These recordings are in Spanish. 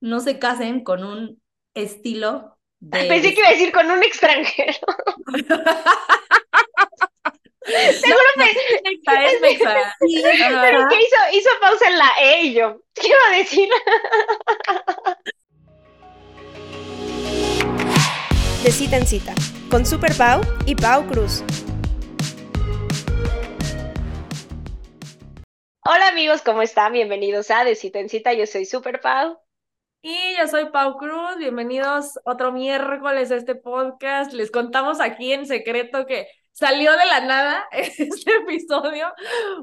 no se casen con un estilo de... Pensé que iba a decir con un extranjero. Seguro No, me... Sí, Pero que hizo, hizo pausa en la E y yo. ¿Qué iba a decir? De cita en cita, con Super Pau y Pau Cruz. Hola amigos, ¿cómo están? Bienvenidos a De Cita en Cita. Yo soy Super Pau. Y yo soy Pau Cruz, bienvenidos otro miércoles a este podcast. Les contamos aquí en secreto que salió de la nada este episodio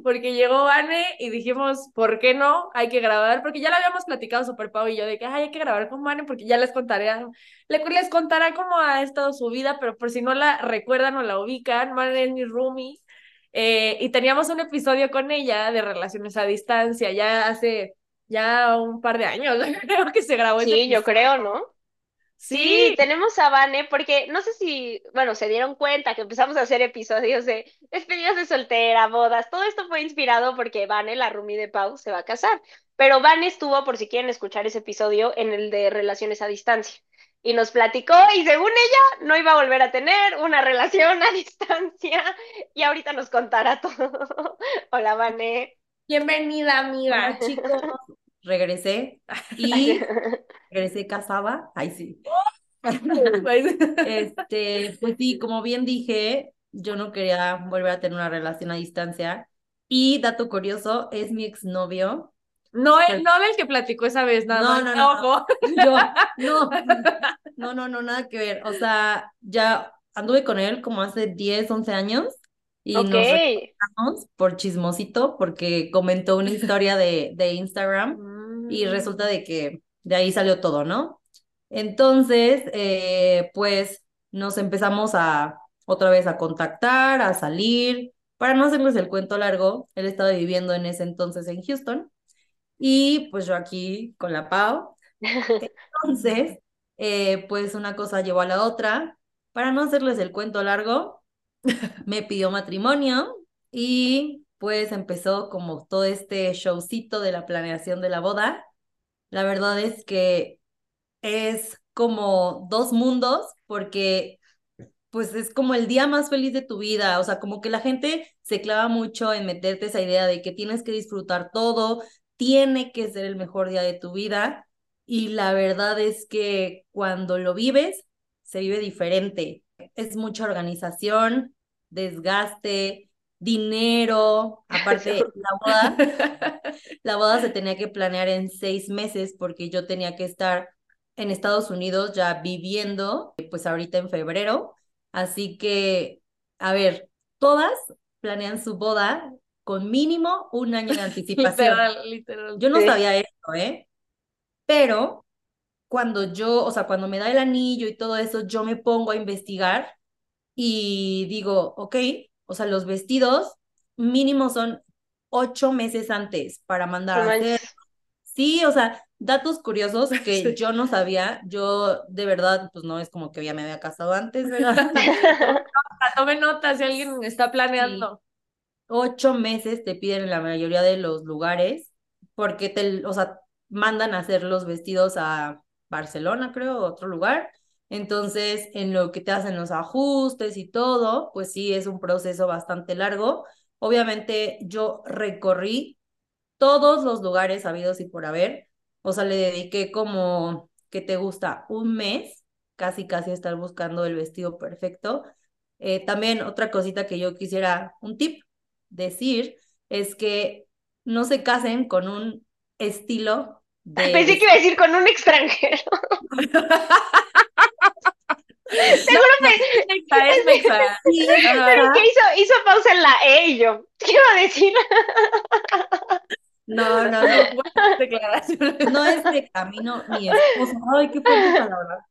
porque llegó Vane y dijimos, ¿por qué no? Hay que grabar, porque ya lo habíamos platicado Super Pau y yo de que Ay, hay que grabar con Vane porque ya les contaré, les contará cómo ha estado su vida, pero por si no la recuerdan o la ubican, Vane es mi roomie. eh, y teníamos un episodio con ella de relaciones a distancia ya hace ya un par de años, creo que se grabó ese Sí, yo episodio. creo, ¿no? Sí, Sí, tenemos a Vane porque no sé si, bueno, se dieron cuenta que empezamos a hacer episodios de despedidas de soltera, bodas. Todo esto fue inspirado porque Vane, la roomie de Pau, se va a casar. Pero Vane estuvo, por si quieren escuchar ese episodio, en el de relaciones a distancia. Y nos platicó y según ella no iba a volver a tener una relación a distancia. Y ahorita nos contará todo. Hola, Vane. Bienvenida, amiga. Chicos, regresé y regresé casada. Ay, sí. Este, pues sí, como bien dije, yo no quería volver a tener una relación a distancia. Y dato curioso, es mi exnovio. No, el, no del que platicó esa vez, nada No, más. no, no. Ojo. Yo, no, no, no, no, nada que ver. O sea, ya anduve con él como hace 10, 11 años y Ok. nos por chismosito porque comentó una historia de, de Instagram y resulta de que de ahí salió todo, ¿no? Entonces, eh, pues nos empezamos a otra vez a contactar, a salir. Para no hacerles el cuento largo, él estaba viviendo en ese entonces en Houston y pues yo aquí con la Pau. Entonces, eh, pues una cosa llevó a la otra. Para no hacerles el cuento largo, me pidió matrimonio y pues empezó como todo este showcito de la planeación de la boda. La verdad es que es como dos mundos porque pues es como el día más feliz de tu vida, o sea, como que la gente se clava mucho en meterte esa idea de que tienes que disfrutar todo, tiene que ser el mejor día de tu vida y la verdad es que cuando lo vives, se vive diferente. Es mucha organización, desgaste, dinero, aparte la boda la boda se tenía que planear en seis meses porque yo tenía que estar en Estados Unidos ya viviendo, pues ahorita en febrero. Así que, a ver, todas planean su boda con mínimo un año de anticipación. Literal, literal. Yo no sabía esto, ¿eh? Pero cuando yo, o sea, cuando me da el anillo y todo eso, yo me pongo a investigar y digo, ok, o sea, los vestidos mínimo son ocho meses antes para mandar a hacer. Sí, o sea, datos curiosos que Sí. yo no sabía. Yo, de verdad, pues no es como que ya me había casado antes, ¿verdad? Tome nota si alguien está planeando. Ocho meses te piden en la mayoría de los lugares porque te, o sea, mandan a hacer los vestidos a Barcelona, creo, otro lugar. Entonces, en lo que te hacen los ajustes y todo, pues sí, es un proceso bastante largo. Obviamente, yo recorrí todos los lugares habidos y por haber. O sea, le dediqué como, ¿qué te gusta? Un mes, casi, casi estar buscando el vestido perfecto. Eh, también otra cosita que yo quisiera, un tip, decir, es que no se casen con un estilo de... Pensé que iba a decir con un extranjero. Seguro me... Sí, Ajá. Pero que hizo, hizo pausa en la E y yo. ¿Qué iba a decir? No, no, no. Declaraciones. No es de camino mi esposo. Ay, qué fuerte palabra.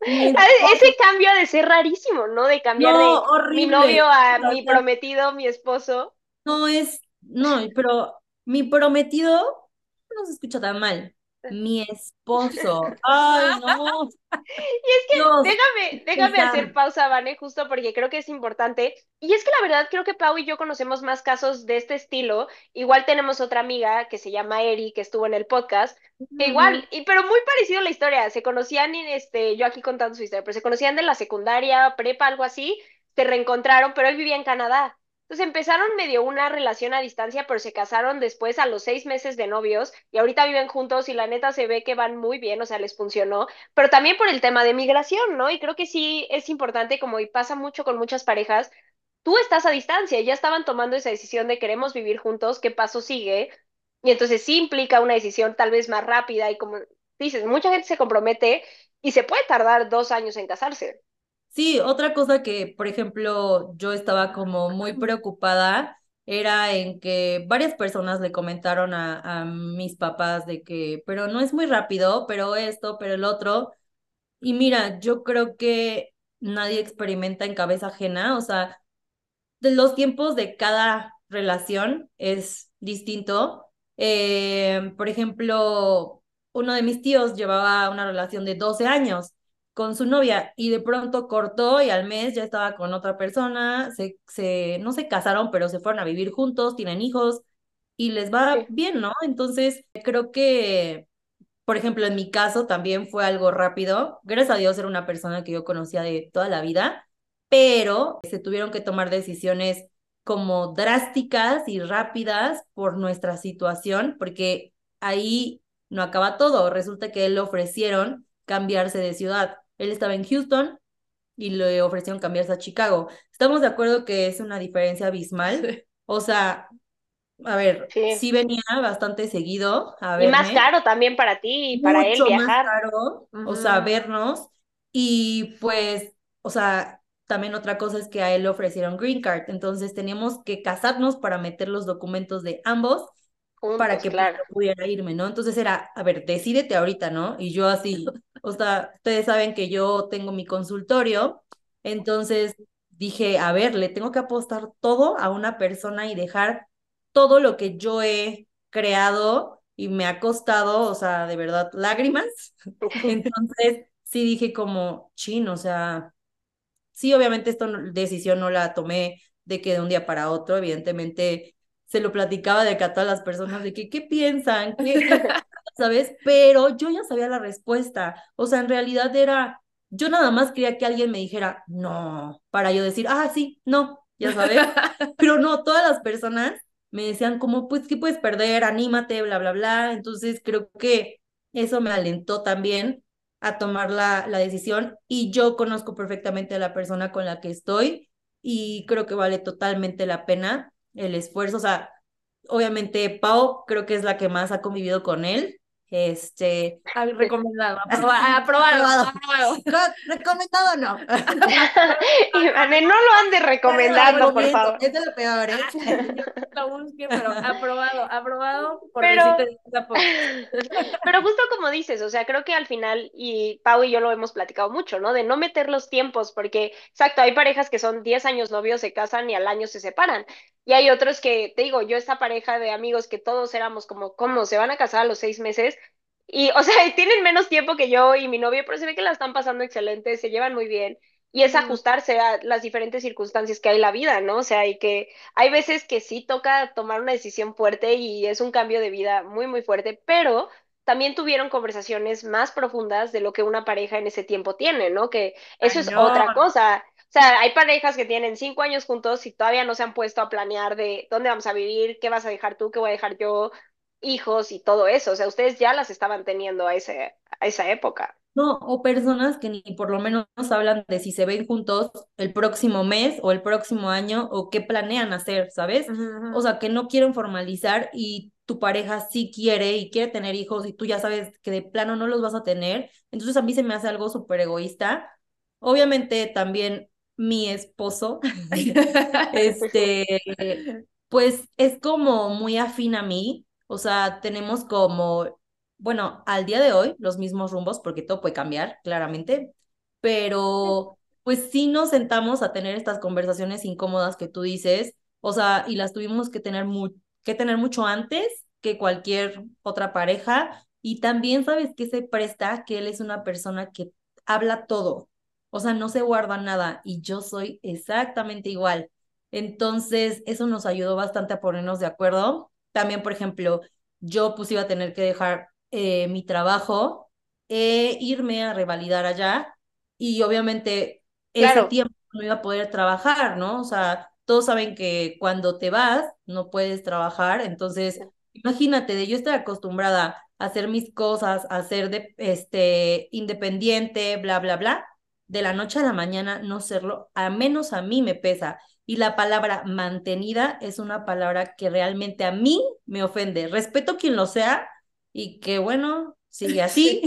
Ah, esposo- Ese cambio ha de ser rarísimo, ¿no? De cambiar No, de mi novio a mi prometido, mi esposo. No es, no, pero mi prometido no se escucha tan mal. Mi esposo. Ay, no. Y es que déjame, déjame hacer pausa, Vane, justo porque creo que es importante. Y es que la verdad creo que Pau y yo conocemos más casos de este estilo. Igual tenemos otra amiga que se llama Eri, que estuvo en el podcast, igual, y, pero muy parecido a la historia. Se conocían, este, yo aquí contando su historia, pero se conocían de la secundaria, prepa, algo así, se reencontraron, pero él vivía en Canadá. Entonces empezaron medio una relación a distancia, pero se casaron después a los seis meses de novios y ahorita viven juntos y la neta se ve que van muy bien, o sea, les funcionó, pero también por el tema de migración, ¿no? Y creo que sí es importante, como pasa mucho con muchas parejas, tú estás a distancia, ya estaban tomando esa decisión de queremos vivir juntos, ¿qué paso sigue? Y entonces sí implica una decisión tal vez más rápida y como dices, mucha gente se compromete y se puede tardar dos años en casarse. Sí, otra cosa que, por ejemplo, yo estaba como muy preocupada era en que varias personas le comentaron a, a mis papás de que, pero no es muy rápido, pero esto, pero el otro. Y mira, yo creo que nadie experimenta en cabeza ajena, o sea, de los tiempos de cada relación es distinto. Eh, por ejemplo, uno de mis tíos llevaba una relación de 12 años con su novia y de pronto cortó y al mes ya estaba con otra persona, se, se, no se casaron, pero se fueron a vivir juntos, tienen hijos y les va bien, ¿no? Entonces, creo que, por ejemplo, en mi caso también fue algo rápido. Gracias a Dios era una persona que yo conocía de toda la vida, pero se tuvieron que tomar decisiones como drásticas y rápidas por nuestra situación, porque ahí no acaba todo. Resulta que él le ofrecieron cambiarse de ciudad. Él estaba en Houston y le ofrecieron cambiarse a Chicago. Estamos de acuerdo que es una diferencia abismal. O sea, a ver, sí. venía bastante seguido a Y más caro también para ti y para él viajar. Más caro, o sea, vernos. Y pues, o sea, también otra cosa es que a él le ofrecieron green card. Entonces teníamos que casarnos para meter los documentos de ambos para que pudiera irme, ¿no? Entonces era, a ver, decídete ahorita, ¿no? Y yo así, o sea, ustedes saben que yo tengo mi consultorio, entonces dije, a ver, le tengo que apostar todo a una persona y dejar todo lo que yo he creado y me ha costado, o sea, de verdad, lágrimas. Entonces, sí dije como, chin, o sea, sí, obviamente esta decisión no la tomé de que de un día para otro, evidentemente se lo platicaba de que a todas las personas de que, ¿qué piensan? ¿Sabes? Pero yo ya sabía la respuesta. O sea, en realidad era, yo nada más quería que alguien me dijera, no, para yo decir, ah, sí, no, ya sabes. Pero no, todas las personas me decían como, pues, ¿qué puedes perder? Anímate, bla, bla, bla. Entonces creo que eso me alentó también a tomar la, la decisión y yo conozco perfectamente a la persona con la que estoy y creo que vale totalmente la pena el esfuerzo, o sea, obviamente Pau creo que es la que más ha convivido con él. Este. Ah, recomendado, aprobado, aprobado, aprobado. Recomendado no. Ivane, no lo andes recomendando, por favor. Es de lo peor, ¿eh? Lo busque, pero aprobado, aprobado, pero, pero justo como dices, o sea, creo que al final, y Pau y yo lo hemos platicado mucho, ¿no? De no meter los tiempos, porque, exacto, hay parejas que son 10 años novios, se casan y al año se separan. Y hay otros que, te digo, yo esta pareja de amigos que todos éramos como, ¿cómo? Se van a casar a los seis meses. Y, o sea, tienen menos tiempo que yo y mi novio, pero se ve que la están pasando excelente, se llevan muy bien. Y es ajustarse a las diferentes circunstancias que hay en la vida, ¿no? O sea, y que hay veces que sí toca tomar una decisión fuerte y es un cambio de vida muy, muy fuerte, pero también tuvieron conversaciones más profundas de lo que una pareja en ese tiempo tiene, ¿no? Que eso es otra cosa. O sea, hay parejas que tienen cinco años juntos y todavía no se han puesto a planear de dónde vamos a vivir, qué vas a dejar tú, qué voy a dejar yo, hijos y todo eso. O sea, ustedes ya las estaban teniendo a, ese, a esa época. No, o personas que ni por lo menos hablan de si se ven juntos el próximo mes o el próximo año o qué planean hacer, ¿sabes? O sea, que no quieren formalizar y tu pareja sí quiere y quiere tener hijos y tú ya sabes que de plano no los vas a tener. Entonces a mí se me hace algo súper egoísta. Obviamente también mi esposo, este, pues es como muy afín a mí, o sea, tenemos como, bueno, al día de hoy los mismos rumbos, porque todo puede cambiar, claramente, pero pues sí nos sentamos a tener estas conversaciones incómodas que tú dices, o sea, y las tuvimos que tener, que tener mucho antes que cualquier otra pareja, Y también sabes que se presta que él es una persona que habla todo, o sea, no se guarda nada y yo soy exactamente igual. Entonces, eso nos ayudó bastante a ponernos de acuerdo. También, por ejemplo, yo pues iba a tener que dejar eh, mi trabajo e irme a revalidar allá y obviamente ese tiempo no iba a poder trabajar, ¿no? O sea, todos saben que cuando te vas no puedes trabajar, entonces imagínate, de yo estar acostumbrada a hacer mis cosas, a ser de, este, independiente, bla, bla, bla, de la noche a la mañana no serlo, a menos a mí me pesa. Y la palabra mantenida es una palabra que realmente a mí me ofende. Respeto quien lo sea y que bueno, sigue así,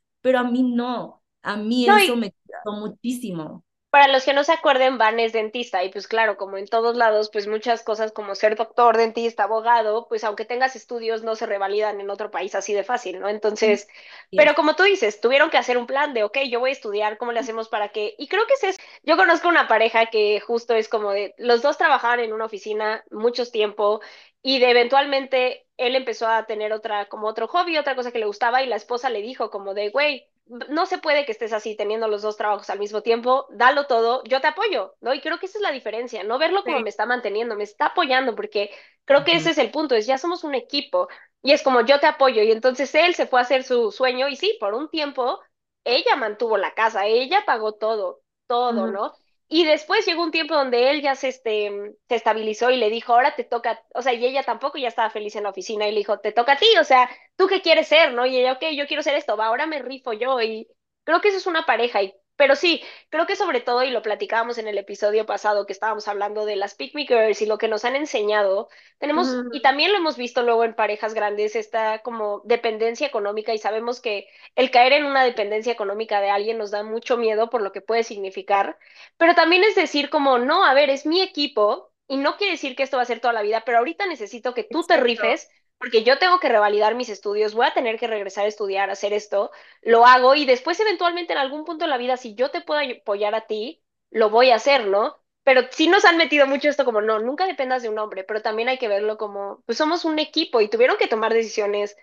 pero a mí no. A mí eso me costó muchísimo para los que no se acuerden, Van es dentista y pues claro, como en todos lados, pues muchas cosas como ser doctor, dentista, abogado, pues aunque tengas estudios no se revalidan en otro país así de fácil, ¿no? Entonces, pero como tú dices, tuvieron que hacer un plan de, ok, yo voy a estudiar, ¿cómo le hacemos para que? Y creo que ese es, yo conozco una pareja que justo es como de, los dos trabajaban en una oficina mucho tiempo y de eventualmente él empezó a tener otra, como otro hobby, otra cosa que le gustaba y la esposa le dijo como de, güey, no se puede que estés así teniendo los dos trabajos al mismo tiempo, dalo todo, yo te apoyo, ¿no? Y creo que esa es la diferencia, no verlo como me está manteniendo, me está apoyando, porque creo que ese es el punto, es ya somos un equipo y es como yo te apoyo y entonces él se fue a hacer su sueño y sí, por un tiempo ella mantuvo la casa, ella pagó todo, todo, ¿no? Y después llegó un tiempo donde él ya se, este, se estabilizó y le dijo, ahora te toca, o sea, y ella tampoco ya estaba feliz en la oficina y le dijo, te toca a ti, o sea, ¿tú qué quieres ser? ¿No? Y ella, ok, yo quiero ser esto, va, ahora me rifo yo y creo que eso es una pareja y pero sí, creo que sobre todo, y lo platicábamos en el episodio pasado que estábamos hablando de las Pick Me Girls y lo que nos han enseñado, tenemos, y también lo hemos visto luego en parejas grandes, esta como dependencia económica y sabemos que el caer en una dependencia económica de alguien nos da mucho miedo por lo que puede significar, pero también es decir como, no, a ver, es mi equipo y no quiere decir que esto va a ser toda la vida, pero ahorita necesito que tú te rifes porque yo tengo que revalidar mis estudios, voy a tener que regresar a estudiar, hacer esto, lo hago y después eventualmente en algún punto de la vida, si yo te puedo apoyar a ti, lo voy a hacer, ¿no? Pero sí nos han metido mucho esto como, no, nunca dependas de un hombre, pero también hay que verlo como, pues somos un equipo y tuvieron que tomar decisiones,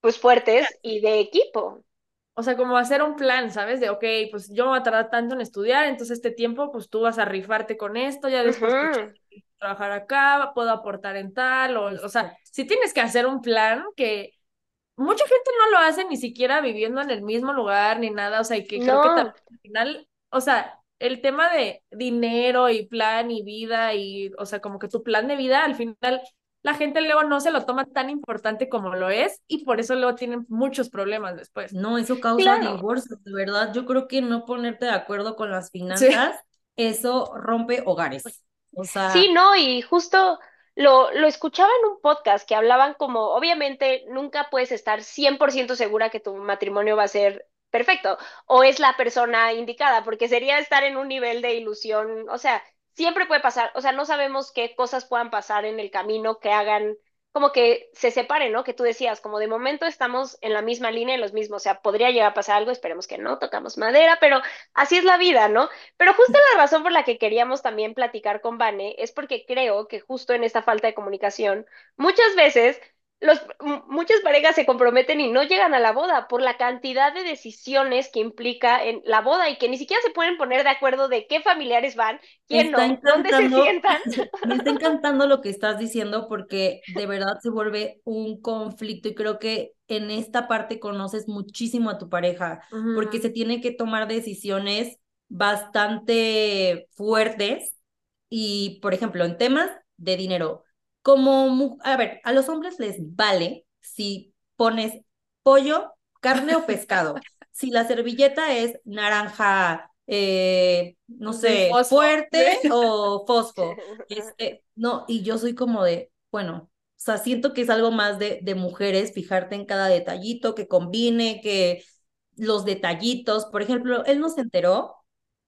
pues fuertes y de equipo. O sea, como hacer un plan, ¿sabes? De, ok, pues yo me voy a tardar tanto en estudiar, entonces este tiempo, pues tú vas a rifarte con esto, ya después trabajar acá, puedo aportar en tal, o, o sea, si tienes que hacer un plan que mucha gente no lo hace ni siquiera viviendo en el mismo lugar ni nada, o sea, y que creo que al final, o sea, el tema de dinero y plan y vida y, o sea, como que tu plan de vida, al final la gente luego no se lo toma tan importante como lo es y por eso luego tienen muchos problemas después. No, eso causa divorcios, de verdad. Yo creo que no ponerte de acuerdo con las finanzas, eso rompe hogares. Sí, no, y justo lo, lo escuchaba en un podcast que hablaban como, obviamente, nunca puedes estar 100% segura que tu matrimonio va a ser perfecto o es la persona indicada, porque sería estar en un nivel de ilusión, o sea, siempre puede pasar, o sea, no sabemos qué cosas puedan pasar en el camino que hagan como que se separen, ¿no? Que tú decías, como de momento estamos en la misma línea, los mismos, o sea, podría llegar a pasar algo, esperemos que no, tocamos madera, pero así es la vida, ¿no? Pero justo la razón por la que queríamos también platicar con Vane es porque creo que justo en esta falta de comunicación, muchas veces los, muchas parejas se comprometen y no llegan a la boda por la cantidad de decisiones que implica en la boda y que ni siquiera se pueden poner de acuerdo de qué familiares van, quién no, dónde se sientan. Me está encantando lo que estás diciendo porque de verdad se vuelve un conflicto y creo que en esta parte conoces muchísimo a tu pareja porque se tiene que tomar decisiones bastante fuertes y, por ejemplo, en temas de dinero como, a ver, a los hombres les vale si pones pollo, carne o pescado. si la servilleta es naranja, eh, no sé, fuerte o fosfo. Este, no, y yo soy como de, bueno, o sea, siento que es algo más de, de mujeres, fijarte en cada detallito, que combine, que los detallitos. Por ejemplo, él nos enteró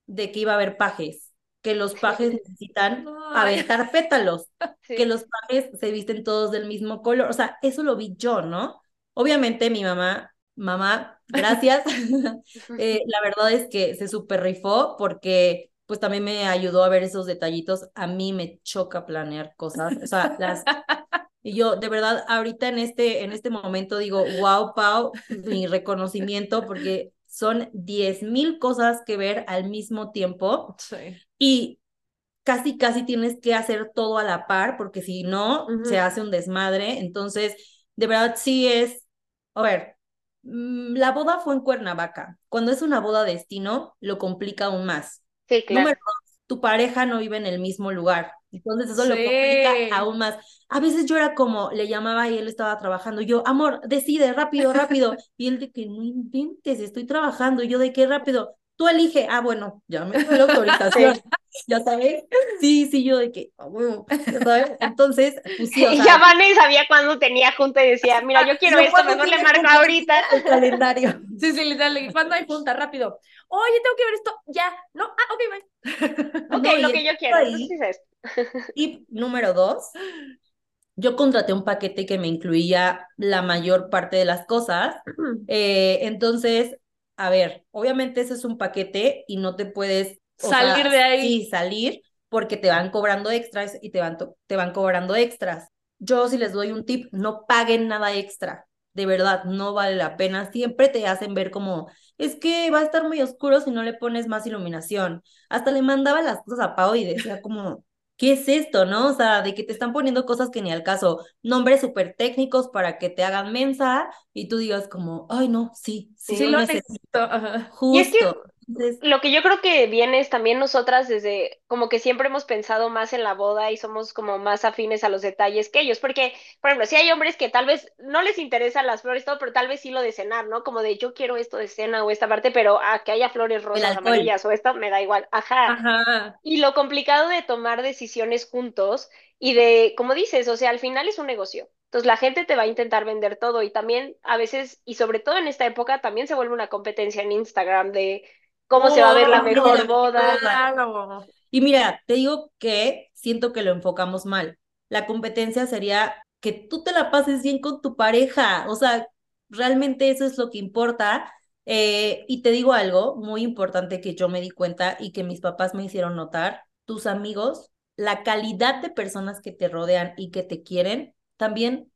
de que iba a haber pajes que los pajes necesitan aventar pétalos, que los pajes se visten todos del mismo color, o sea, eso lo vi yo, ¿no? Obviamente mi mamá, mamá, gracias, eh, la verdad es que se super rifó porque pues también me ayudó a ver esos detallitos, a mí me choca planear cosas, o sea, las, Y yo, de verdad, ahorita en este, en este momento digo, wow, Pau, mi reconocimiento, porque son diez mil cosas que ver al mismo tiempo. Sí. Y casi, casi tienes que hacer todo a la par, porque si no, se hace un desmadre. Entonces, de verdad, sí es, a ver, mm, la boda fue en Cuernavaca. Cuando es una boda destino, lo complica aún más. Sí, claro. Número dos, tu pareja no vive en el mismo lugar. Entonces eso lo complica aún más. A veces yo era como, le llamaba y él estaba trabajando. Yo, amor, decide, rápido, rápido. Y él de que no inventes, estoy trabajando. Y yo, ¿de qué rápido? Tú elige. Ah, bueno, ya me dio la autorización. ¿Ya sabes? Sí, sí, yo de que, bueno, ¿ya sabes? Entonces, pues sí, o Y sea, ya Vane sabía cuándo tenía junta y decía, mira, yo quiero yo esto, mejor le marco ahorita. el calendario. Sí, sí, literal. ¿y ¿Cuándo hay junta? Rápido. Oye, tengo que ver esto. Ya. No. Ah, ok, bye. Ok, No, lo que yo quiero. ahí- Entonces es esto. Tip número dos, yo contraté un paquete que me incluía la mayor parte de las cosas. Eh, entonces, a ver, obviamente ese es un paquete y no te puedes Salir sea, de ahí. Sí, salir porque te van cobrando extras y te van, te van cobrando extras. Yo si les doy un tip, no paguen nada extra. De verdad, no vale la pena. Siempre te hacen ver como, es que va a estar muy oscuro si no le pones más iluminación. Hasta le mandaba las cosas a Pau y decía como, ¿qué es esto, no? O sea, de que te están poniendo cosas que ni al caso, nombres súper técnicos para que te hagan mensa y tú digas como, ay, no, sí, sí, Sí, lo necesito. necesito. Ajá. Y es que- Justo. Entonces, Lo que yo creo que viene es también nosotras desde, como que siempre hemos pensado más en la boda y somos como más afines a los detalles que ellos, porque, por ejemplo, si hay hombres que tal vez no les interesan las flores, todo, pero tal vez sí lo de cenar, ¿no? Como de yo quiero esto de cena o esta parte, pero a que haya flores rosas, amarillas o esto, me da igual. Ajá. Ajá. Y lo complicado de tomar decisiones juntos y de, como dices, o sea, al final es un negocio. Entonces la gente te va a intentar vender todo y también a veces, y sobre todo en esta época, también se vuelve una competencia en Instagram de cómo se va a ver la Oh, mejor boda. Claro. Y mira, te digo que siento que lo enfocamos mal. La competencia sería que tú te la pases bien con tu pareja. O sea, realmente eso es lo que importa. Eh, y te digo algo muy importante que yo me di cuenta y que mis papás me hicieron notar. Tus amigos, la calidad de personas que te rodean y que te quieren, también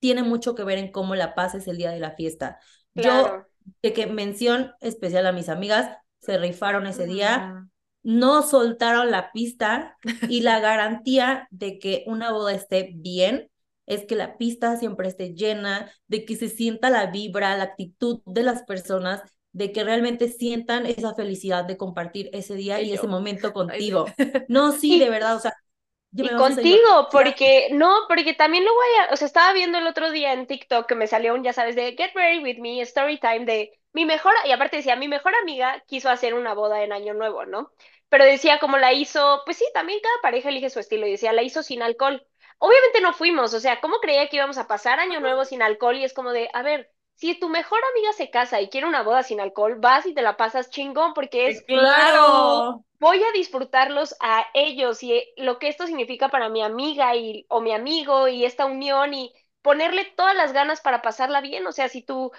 tiene mucho que ver en cómo la pases el día de la fiesta. Yo, de que mención especial a mis amigas, se rifaron ese día Ujú. no soltaron la pista y la garantía de que una boda esté bien es que la pista siempre esté llena, de que se sienta la vibra, la actitud de las personas, de que realmente sientan esa felicidad de compartir ese día Ay, y yo. ese momento Ay, contigo. No, sí, de verdad, o sea, Y a contigo, porque no, porque también luego hay, o sea, estaba viendo el otro día en TikTok que me salió un, ya sabes, de Get Ready With Me, Story Time, de mi mejor, y aparte decía, mi mejor amiga quiso hacer una boda en Año Nuevo, ¿no? Pero decía como la hizo, pues sí, también cada pareja elige su estilo, y decía, la hizo sin alcohol. Obviamente no fuimos, o sea, ¿cómo creía que íbamos a pasar Año Nuevo sin alcohol? Y es como de, a ver, si tu mejor amiga se casa y quiere una boda sin alcohol, vas y te la pasas chingón, porque es Claro. voy a disfrutarlos a ellos y eh, lo que esto significa para mi amiga y, o mi amigo y esta unión y ponerle todas las ganas para pasarla bien. O sea, si tú,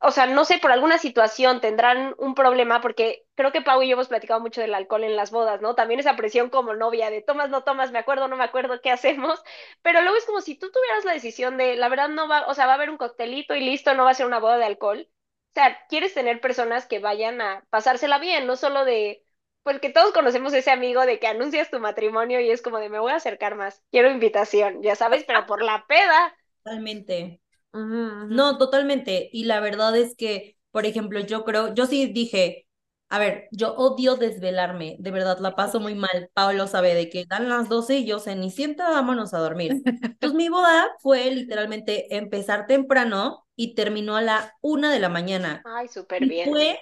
o sea, no sé, por alguna situación tendrán un problema, porque creo que Pau y yo hemos platicado mucho del alcohol en las bodas, ¿no? También esa presión como novia de tomas, no tomas, me acuerdo, no me acuerdo, ¿qué hacemos? Pero luego es como si tú tuvieras la decisión de, la verdad no va, o sea, va a haber un coctelito y listo, no va a ser una boda de alcohol. O sea, quieres tener personas que vayan a pasársela bien, no solo de, porque todos conocemos ese amigo de que anuncias tu matrimonio y es como de me voy a acercar más, quiero invitación, ya sabes, pero por la peda. Totalmente. No, totalmente. Y la verdad es que, por ejemplo, yo creo, yo sí dije, a ver, yo odio desvelarme, de verdad la paso muy mal. Pablo sabe de que dan las 12 y yo sé, ni sienta, vámonos a dormir. Entonces mi boda fue literalmente empezar temprano y terminó a la una de la mañana. Ay, súper bien. fue,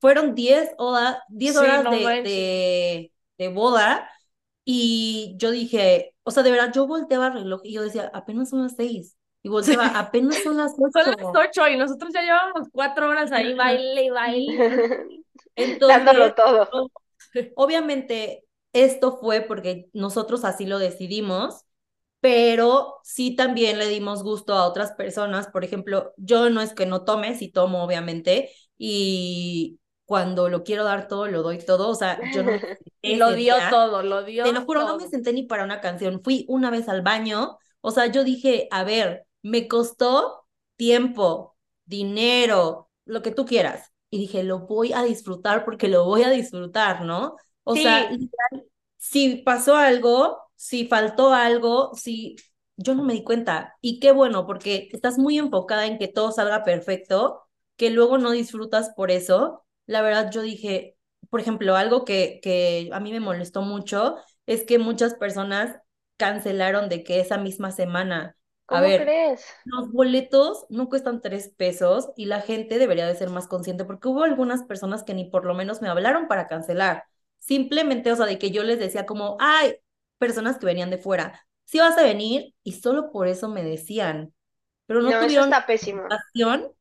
fueron 10 horas, 10 Sí, horas no de, de, de boda y yo dije, o sea, de verdad, yo volteaba el reloj y yo decía, apenas son las 6. Y volteaba, apenas son las 8. Son las ocho y nosotros ya llevamos cuatro horas ahí, baile y baile. Entonces, Dándolo todo. obviamente, esto fue porque nosotros así lo decidimos, pero sí también le dimos gusto a otras personas. Por ejemplo, yo no es que no tome, sí tomo, obviamente, y cuando lo quiero dar todo, lo doy todo. O sea, yo no lo dio día, todo, lo dio Te lo juro, no me senté ni para una canción. Fui una vez al baño, O sea, yo dije, a ver, me costó tiempo, dinero, lo que tú quieras. Y dije, lo voy a disfrutar porque lo voy a disfrutar, ¿no? O sea, si pasó algo, si faltó algo, si yo no me di cuenta. Y qué bueno, porque estás muy enfocada en que todo salga perfecto, que luego no disfrutas por eso. La verdad, yo dije, por ejemplo, algo que, que a mí me molestó mucho es que muchas personas cancelaron de que esa misma semana. ¿Cómo a ver, crees? Los boletos no cuestan tres pesos y la gente debería de ser más consciente porque hubo algunas personas que ni por lo menos me hablaron para cancelar. Simplemente, o sea, de que yo les decía como, ay, personas que venían de fuera, sí vas a venir y solo por eso me decían, pero no, tuvieron la ocasión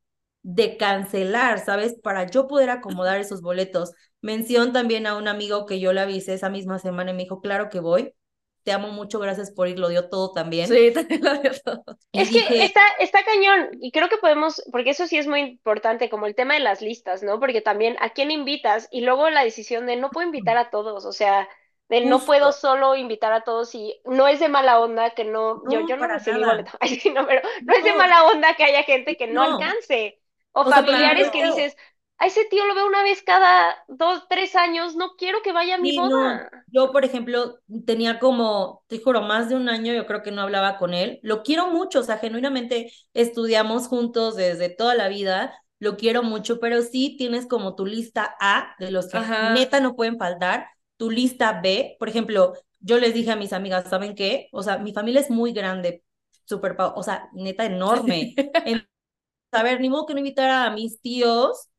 de cancelar, ¿sabes? Para yo poder acomodar esos boletos. Mención también a un amigo que yo le avisé esa misma semana y me dijo, claro que voy. Te amo mucho, gracias por ir, lo dio todo también. Sí, también lo dio todo. Es que está, está cañón, y creo que podemos, porque eso sí es muy importante, como el tema de las listas, ¿no? Porque también a quién invitas, y luego la decisión de no puedo invitar a todos, o sea, de no puedo solo invitar a todos y no es de mala onda que no, yo, yo no recibí boleto, no, pero no, es de mala onda que haya gente que no, alcance, o, familiares que dices, a ese tío lo veo una vez cada dos, tres años, no quiero que vaya a mi boda. Yo, por ejemplo, tenía como, te juro, más de un año, yo creo que no hablaba con él. Lo quiero mucho, o sea, genuinamente estudiamos juntos desde toda la vida, lo quiero mucho, pero sí tienes como tu lista A de los que neta no pueden faltar, tu lista B, por ejemplo, yo les dije a mis amigas, ¿saben qué? O sea, mi familia es muy grande, súper, o sea, neta enorme. a ver, ni modo que no invitara a mis tíos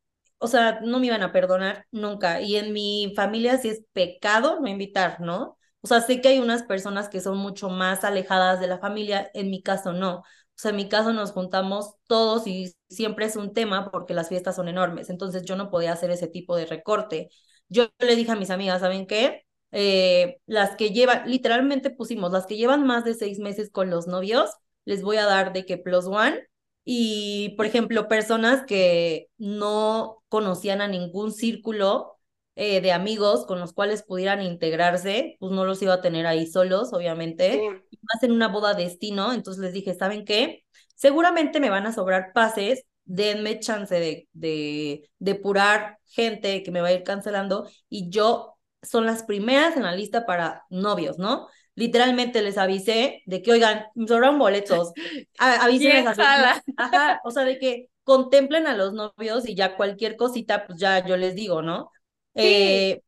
o sea, no me iban a perdonar nunca. Y en mi familia sí es pecado no invitar, ¿no? O sea, sé que hay unas personas que son mucho más alejadas de la familia, en mi caso no. O sea, en mi caso nos juntamos todos y siempre es un tema porque las fiestas son enormes. Entonces yo no podía hacer ese tipo de recorte. Yo le dije a mis amigas, ¿saben qué? Eh, las que llevan, literalmente pusimos, las que llevan más de seis meses con los novios, les voy a dar de que plus one y, por ejemplo, personas que no conocían a ningún círculo eh, de amigos con los cuales pudieran integrarse, pues no los iba a tener ahí solos, obviamente. Y más en una boda destino, entonces les dije, ¿saben qué? Seguramente me van a sobrar pases, denme chance de, de depurar gente que me va a ir cancelando y yo son las primeras en la lista para novios, ¿no? Literalmente les avisé de que, oigan, me sobraron boletos, avísenles a su... Ajá, o sea, de que contemplen a los novios y ya cualquier cosita, pues ya yo les digo, ¿no? Eh,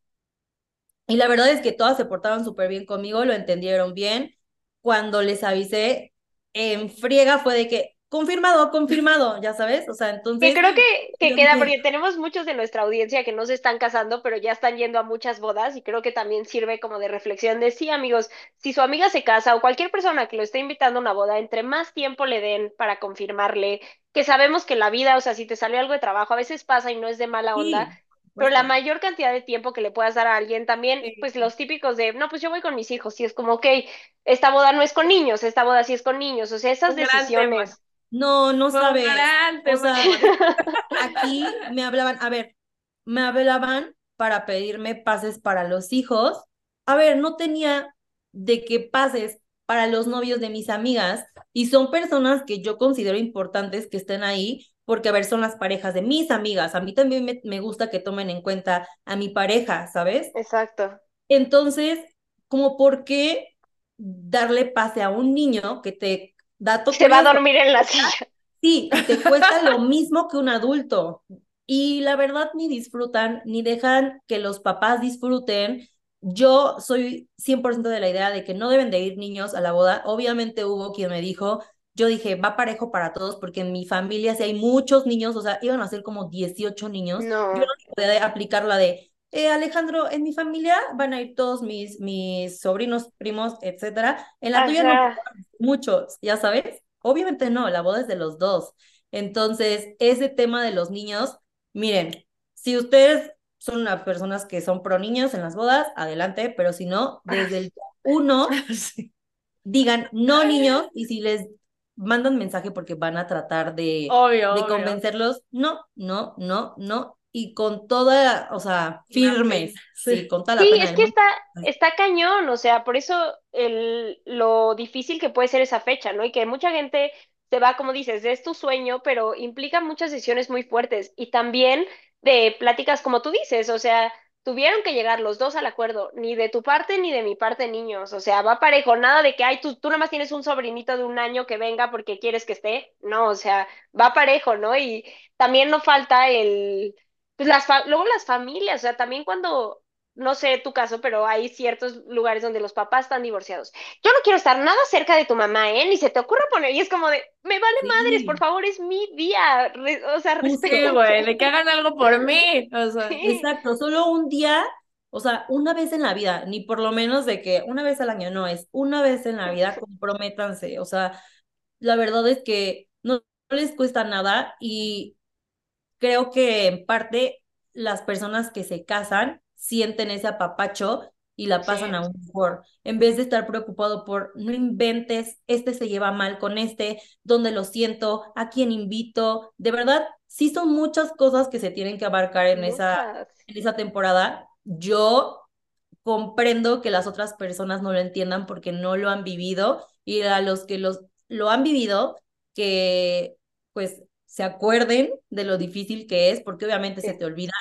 y la verdad es que todas se portaron súper bien conmigo, lo entendieron bien. Cuando les avisé, en friega fue de que, confirmado, confirmado, ya sabes, o sea, entonces... Que creo que, que queda, porque tenemos muchos de nuestra audiencia que no se están casando, pero ya están yendo a muchas bodas y creo que también sirve como de reflexión de, sí, amigos, si su amiga se casa o cualquier persona que lo esté invitando a una boda, entre más tiempo le den para confirmarle, que sabemos que la vida, o sea, si te salió algo de trabajo, a veces pasa y no es de mala onda. pero la mayor cantidad de tiempo que le puedas dar a alguien también, pues los típicos de, no, pues yo voy con mis hijos, y es como, ok, esta boda no es con niños, esta boda sí es con niños, o sea, esas decisiones no, no sabes. O sea, aquí me hablaban, a ver, me hablaban para pedirme pases para los hijos. A ver, no tenía de qué pases para los novios de mis amigas y son personas que yo considero importantes que estén ahí porque, a ver, son las parejas de mis amigas. A mí también me, me gusta que tomen en cuenta a mi pareja, ¿sabes? Exacto. Entonces, como por qué darle pase a un niño que te Dato Se va a dormir en la silla. Sí, te cuesta lo mismo que un adulto. Y la verdad ni disfrutan, ni dejan que los papás disfruten. Yo soy 100% de la idea de que no deben de ir niños a la boda. Obviamente hubo quien me dijo, yo dije, va parejo para todos, porque en mi familia si hay muchos niños, o sea, iban a ser como 18 niños. No. Yo no podía aplicar la de, eh, Alejandro, en mi familia van a ir todos mis, mis sobrinos, primos, etcétera. En la tuya no, muchos, ya sabes. Obviamente no, la boda es de los dos. Entonces, ese tema de los niños, miren, si ustedes son las personas que son pro niños en las bodas, adelante, pero si no, desde el uno, digan no niños y si les mandan mensaje porque van a tratar de, de convencerlos, no, no, no, no y con toda, o sea, firmes, sí, con toda la Sí, pena es que está, está cañón, o sea, por eso el, lo difícil que puede ser esa fecha, ¿no? Y que mucha gente se va, como dices, es tu sueño, pero implica muchas decisiones muy fuertes y también de pláticas como tú dices, o sea, tuvieron que llegar los dos al acuerdo, ni de tu parte ni de mi parte, niños, o sea, va parejo, nada de que, ay, tú, tú nada más tienes un sobrinito de un año que venga porque quieres que esté, no, o sea, va parejo, ¿no? Y también no falta el pues las fa- luego las familias, o sea, también cuando, no sé tu caso, pero hay ciertos lugares donde los papás están divorciados. Yo no quiero estar nada cerca de tu mamá, ¿eh? Ni se te ocurra poner, y es como de, me vale madres, por favor, es mi día, re- o sea, justo. Sí, güey, de que hagan algo por mí. O sea, Sí, Exacto, solo un día, o sea, una vez en la vida, ni por lo menos de que una vez al año, no, es una vez en la vida, comprométanse, o sea, la verdad es que no, no les cuesta nada y creo que en parte las personas que se casan sienten ese apapacho y la sí, pasan aún mejor, en vez de estar preocupado por no inventes, este se lleva mal con este, dónde lo siento, a quién invito, de verdad, sí son muchas cosas que se tienen que abarcar en esa, en esa temporada. Yo comprendo que las otras personas no lo entiendan porque no lo han vivido y a los que los, lo han vivido, que pues se acuerden de lo difícil que es, porque obviamente se te olvida.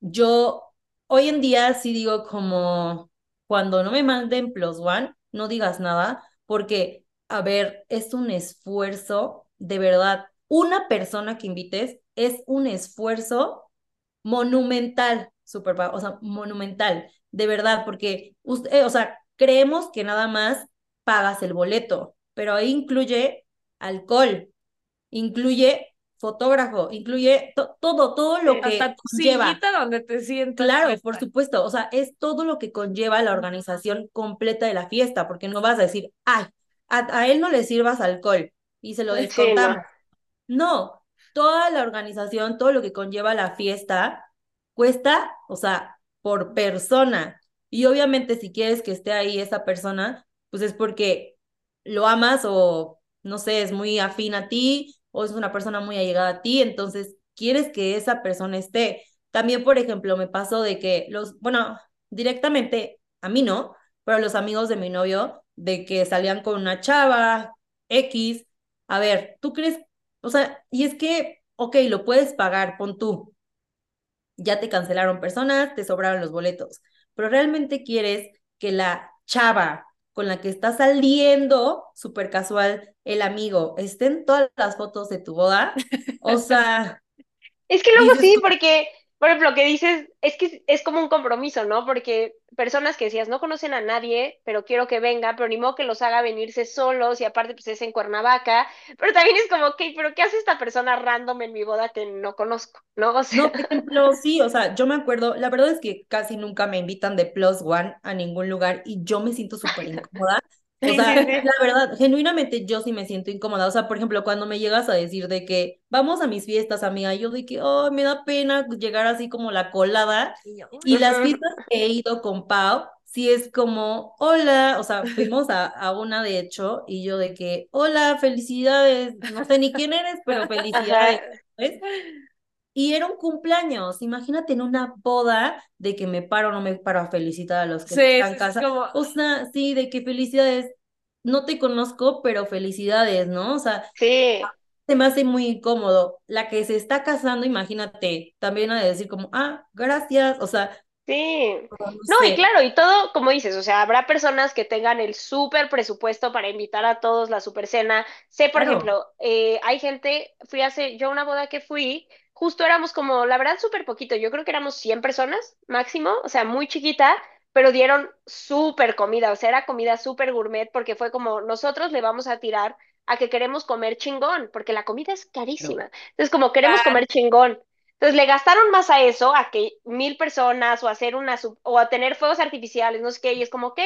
Yo hoy en día sí digo como cuando no me manden plus one, no digas nada, porque, a ver, es un esfuerzo, de verdad, una persona que invites es un esfuerzo monumental, super, o sea, monumental, de verdad, porque, usted, eh, o sea, creemos que nada más pagas el boleto, pero ahí incluye alcohol, incluye fotógrafo, incluye to- todo, todo lo que hasta tu conlleva. donde te sientas. Claro, por supuesto, o sea, es todo lo que conlleva la organización completa de la fiesta, porque no vas a decir, ay, a, a él no le sirvas alcohol y se lo descontamos. No, toda la organización, todo lo que conlleva la fiesta, cuesta, o sea, por persona. Y obviamente si quieres que esté ahí esa persona, pues es porque lo amas o, no sé, es muy afín a ti o es una persona muy allegada a ti, entonces quieres que esa persona esté. También, por ejemplo, me pasó de que los, bueno, directamente a mí no, pero los amigos de mi novio, de que salían con una chava X. A ver, ¿tú crees? O sea, y es que, ok, lo puedes pagar, pon tú. Ya te cancelaron personas, te sobraron los boletos, pero realmente quieres que la chava con la que está saliendo, súper casual, el amigo, estén todas las fotos de tu boda. O sea, Es que luego sí, porque, por ejemplo, lo que dices, es que es como un compromiso, ¿no? Porque personas que decías, no conocen a nadie, pero quiero que venga, pero ni modo que los haga venirse solos y aparte pues es en Cuernavaca, pero también es como, ok, pero ¿qué hace esta persona random en mi boda que no conozco, ¿no? O sea, No, por ejemplo, sí, o sea, yo me acuerdo, la verdad es que casi nunca me invitan de Plus One a ningún lugar y yo me siento súper incómoda. O sea, la verdad, genuinamente yo sí me siento incómoda. O sea, por ejemplo, cuando me llegas a decir de que vamos a mis fiestas, amiga, yo de que, oh, me da pena llegar así como la colada. Y las fiestas que he ido con Pau, sí es como, hola, o sea, fuimos a, a una de hecho, y yo de que, hola, felicidades, no sé ni quién eres, pero felicidades, Ajá. Y era un cumpleaños, imagínate en una boda de que me paro o no me paro a felicitar a los que Sí, están sí, en sí, casa. como, O sea, sí, de que felicidades, no te conozco, pero felicidades, ¿no? O sea, Sí. se me hace muy incómodo. La que se está casando, imagínate, también ha de decir como, ah, gracias, o sea, Sí. no No, y claro, y todo, como dices, o sea, habrá personas que tengan el súper presupuesto para invitar a todos la super cena. Sé, por Claro, ejemplo, eh, hay gente, fui hace, yo a una boda que fui, justo éramos como, la verdad, súper poquito, yo creo que éramos 100 personas máximo, o sea, muy chiquita, pero dieron súper comida, o sea, era comida súper gourmet, porque fue como, nosotros le vamos a tirar a que queremos comer chingón, porque la comida es carísima. Entonces, como queremos ah, comer chingón. Entonces le gastaron más a eso, a que mil personas o hacer una sub- o a tener fuegos artificiales, no sé qué, y es como, ok,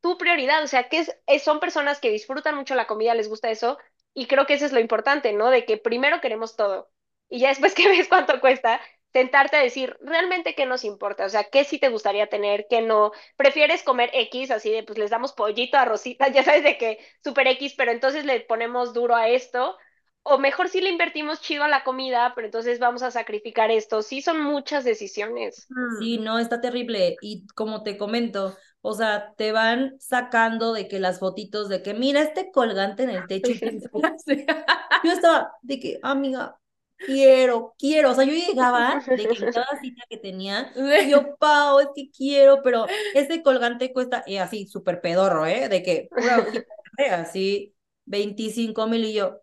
tu prioridad, o sea, que es, es- son personas que disfrutan mucho la comida, les gusta eso, y creo que eso es lo importante, ¿no? De que primero queremos todo, y ya después que ves cuánto cuesta, sentarte a decir, realmente qué nos importa, o sea, qué sí te gustaría tener, qué no, prefieres comer X, así de, pues les damos pollito, arrocita, ya sabes de que super X, pero entonces le ponemos duro a esto, o mejor si le invertimos chido a la comida, pero entonces vamos a sacrificar esto. Sí, son muchas decisiones. Sí, no, está terrible. Y como te comento, o sea, te van sacando de que las fotitos de que mira este colgante en el techo. Yo estaba de que, amiga, quiero, quiero. O sea, yo llegaba de que en cada cita que tenía, yo, Pau, es que quiero, pero este colgante cuesta, y así, súper pedorro, ¿eh? De que, pura así, 25 mil y yo,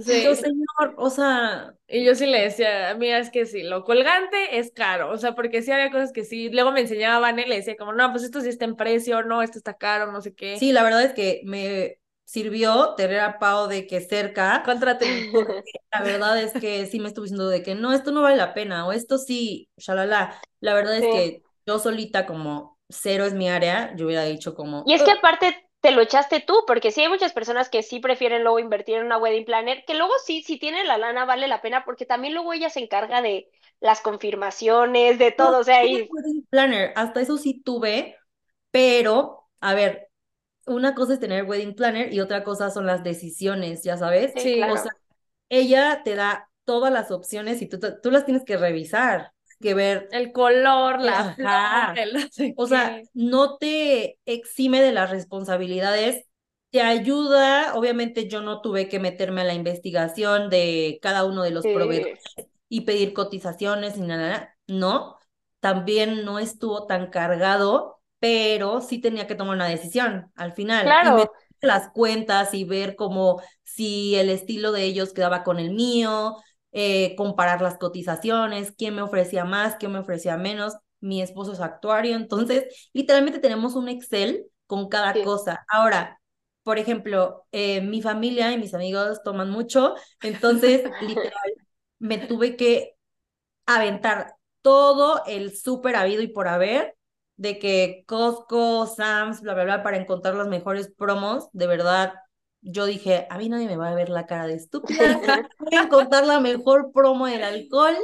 Sí. Yo, señor, o sea. Y yo sí le decía, mira, es que sí, lo colgante es caro, o sea, porque sí había cosas que sí. Luego me enseñaba Van y le decía, como, no, pues esto sí está en precio, no, esto está caro, no sé qué. Sí, la verdad es que me sirvió tener a Pau de que cerca. Contrate. La verdad es que sí me estuve diciendo de que no, esto no vale la pena, o esto sí, shalala. La verdad es que yo solita, como cero es mi área, yo hubiera dicho como. Y es que aparte te lo echaste tú, porque sí hay muchas personas que sí prefieren luego invertir en una wedding planner, que luego sí, si tiene la lana vale la pena, porque también luego ella se encarga de las confirmaciones, de todo, o sea, ahí... Wedding planner, hasta eso sí tuve, pero, a ver, una cosa es tener wedding planner y otra cosa son las decisiones, ya sabes. Sí, O sea, ella te da todas las opciones y tú, tú las tienes que revisar que ver el color, la O sea, no te exime de las responsabilidades, te ayuda, obviamente yo no tuve que meterme a la investigación de cada uno de los proveedores y pedir cotizaciones ni nada, no, también no estuvo tan cargado, pero sí tenía que tomar una decisión al final. Claro. las cuentas y ver como si el estilo de ellos quedaba con el mío, eh, comparar las cotizaciones, quién me ofrecía más, quién me ofrecía menos. Mi esposo es actuario, entonces literalmente tenemos un Excel con cada cosa. Ahora, por ejemplo, eh, mi familia y mis amigos toman mucho, entonces literal me tuve que aventar todo el súper habido y por haber de que Costco, Sam's, bla, bla, bla, para encontrar las mejores promos. De verdad, yo dije, a mí nadie me va a ver la cara de estúpida, voy a encontrar la mejor promo del alcohol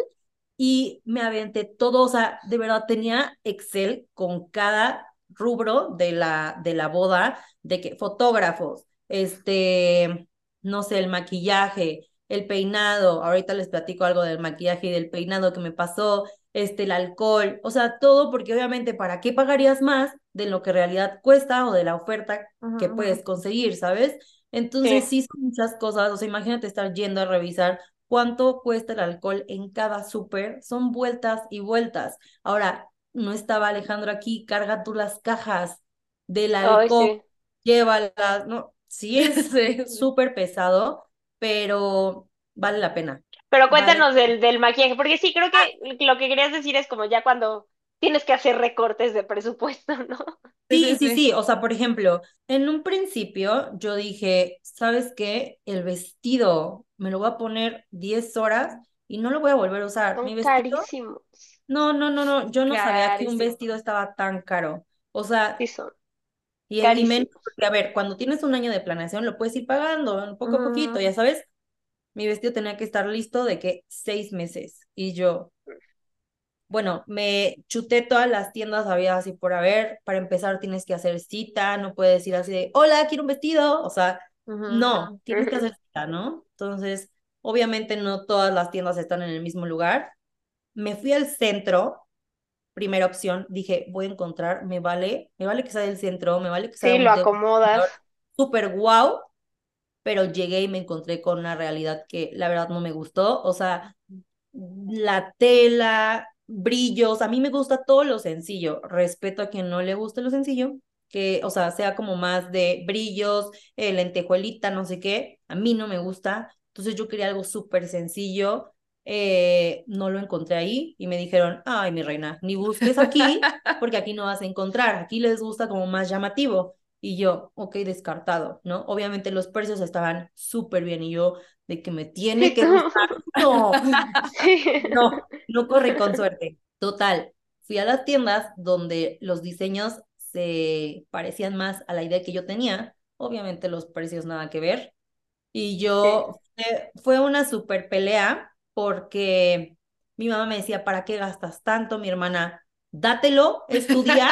y me aventé todo, o sea, de verdad tenía Excel con cada rubro de la, de la boda, de que fotógrafos, este, no sé, el maquillaje, el peinado, ahorita les platico algo del maquillaje y del peinado que me pasó, este, el alcohol, o sea, todo porque obviamente, ¿para qué pagarías más de lo que en realidad cuesta o de la oferta que puedes conseguir, ¿sabes? Entonces sí. son muchas cosas, o sea, imagínate estar yendo a revisar cuánto cuesta el alcohol en cada súper, son vueltas y vueltas. Ahora, no estaba Alejandro aquí, carga tú las cajas del alcohol, llévalas, no, sí es súper pesado, pero vale la pena. Pero cuéntanos del, del maquillaje, porque sí, creo que ah. lo que querías decir es como ya cuando tienes que hacer recortes de presupuesto, ¿no? Sí, sí, sí, O sea, por ejemplo, en un principio yo dije, ¿sabes qué? El vestido me lo voy a poner 10 horas y no lo voy a volver a usar. Son Mi vestido. carísimos. No, no, no, no. Yo no sabía que un vestido estaba tan caro. O sea, sí son. Y el menos, porque a ver, cuando tienes un año de planeación lo puedes ir pagando poco a poquito, ya sabes. Mi vestido tenía que estar listo de que seis meses. Y yo, bueno, me chuté todas las tiendas había así por haber. Para empezar tienes que hacer cita, no puedes ir así de, hola, quiero un vestido. O sea, no, tienes que hacer cita, ¿no? Entonces, obviamente no todas las tiendas están en el mismo lugar. Me fui al centro, primera opción, dije, voy a encontrar, me vale, me vale que sea del centro, me vale que sea... Sí, lo acomodas. Súper guau, pero llegué y me encontré con una realidad que la verdad no me gustó. O sea, la tela, brillos, a mí me gusta todo lo sencillo, respeto a quien no le guste lo sencillo, que, o sea, sea como más de brillos, eh, lentejuelita, no sé qué, a mí no me gusta, entonces yo quería algo súper sencillo, eh, no lo encontré ahí y me dijeron, ay, mi reina, ni busques aquí, porque aquí no vas a encontrar, aquí les gusta como más llamativo. Y yo, ok, descartado, ¿no? Obviamente los precios estaban súper bien y yo, de que me tiene que gustar. No, no, no corre con suerte. Total, fui a las tiendas donde los diseños se parecían más a la idea que yo tenía. Obviamente los precios nada que ver. Y yo, fue una súper pelea porque mi mamá me decía, ¿para qué gastas tanto? Mi hermana, dátelo, estudia,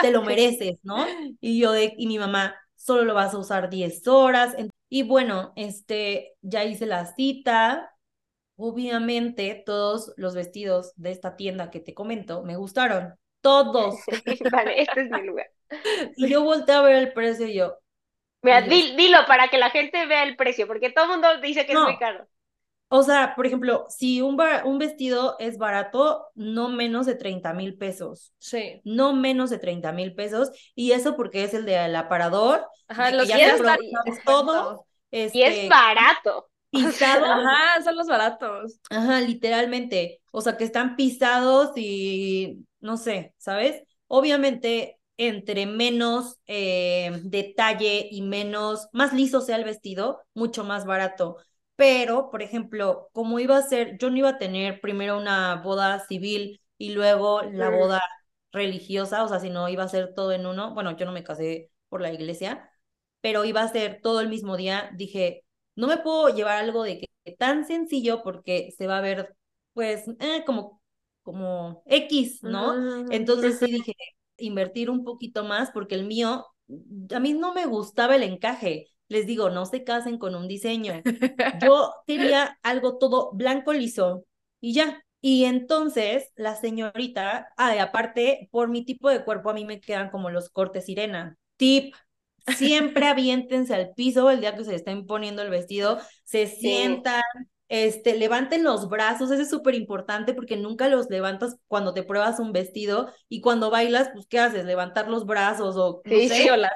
te lo mereces, ¿no? Y yo, de, y mi mamá, solo lo vas a usar 10 horas. Y bueno, este, ya hice la cita. Obviamente, todos los vestidos de esta tienda que te comento me gustaron. Todos. vale, este es mi lugar. Y yo volteé a ver el precio y yo. Mira, dilo para que la gente vea el precio, porque todo el mundo dice que es muy caro. O sea, por ejemplo, si un, un vestido es barato, no menos de 30 mil pesos. Sí. No menos de 30 mil pesos. Y eso porque es el del aparador. Ajá, los ya todo. y es este, barato. Pisado. Ajá, son los baratos. Ajá, literalmente. O sea, que están pisados y no sé, ¿sabes? Obviamente, entre menos eh, detalle y menos, más liso sea el vestido, mucho más barato pero, por ejemplo, como iba a ser, yo no iba a tener primero una boda civil y luego la boda religiosa, o sea, si no iba a ser todo en uno, bueno, yo no me casé por la iglesia, pero iba a ser todo el mismo día, dije, no me puedo llevar algo de que, tan sencillo porque se va a ver, pues, eh, como, como X, ¿no? Entonces sí dije, invertir un poquito más porque el mío, a mí no me gustaba el encaje les digo, no se casen con un diseño. Yo quería algo todo blanco liso y ya. Y entonces la señorita, ah, aparte, por mi tipo de cuerpo a mí me quedan como los cortes sirena. Tip, siempre aviéntense al piso el día que se estén poniendo el vestido, se sientan, este, levanten los brazos, eso es súper importante porque nunca los levantas cuando te pruebas un vestido y cuando bailas, pues, ¿qué haces? Levantar los brazos o, sí, sí, o, las,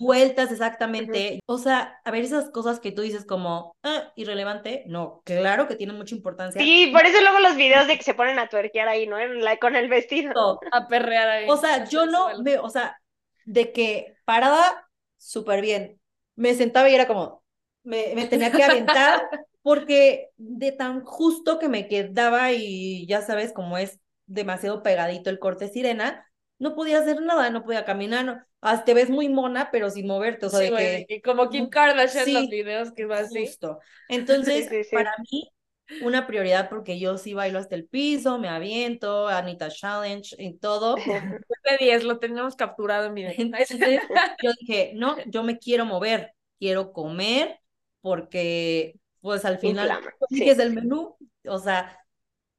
vueltas, exactamente. O sea, a ver, esas cosas que tú dices como, ah, irrelevante, no, claro que tiene mucha importancia. Sí, por eso luego los videos de que se ponen a tuerquear ahí, ¿no? con el vestido. A perrear ahí. O sea, yo no veo, o sea, de que parada, súper bien. Me sentaba y era como, me, me tenía que aventar porque de tan justo que me quedaba y ya sabes cómo es demasiado pegadito el corte sirena, no podía hacer nada, no podía caminar, no, hasta te ves muy mona, pero sin moverte, o sea, de que... como Kim Kardashian los videos que va así. Justo. Entonces, para mí, una prioridad porque yo sí bailo hasta el piso, me aviento, Anita Challenge y todo. de 10, lo tenemos capturado en video. Entonces, yo dije, no, yo me quiero mover, quiero comer, porque pues al final sí. es el menú, o sea,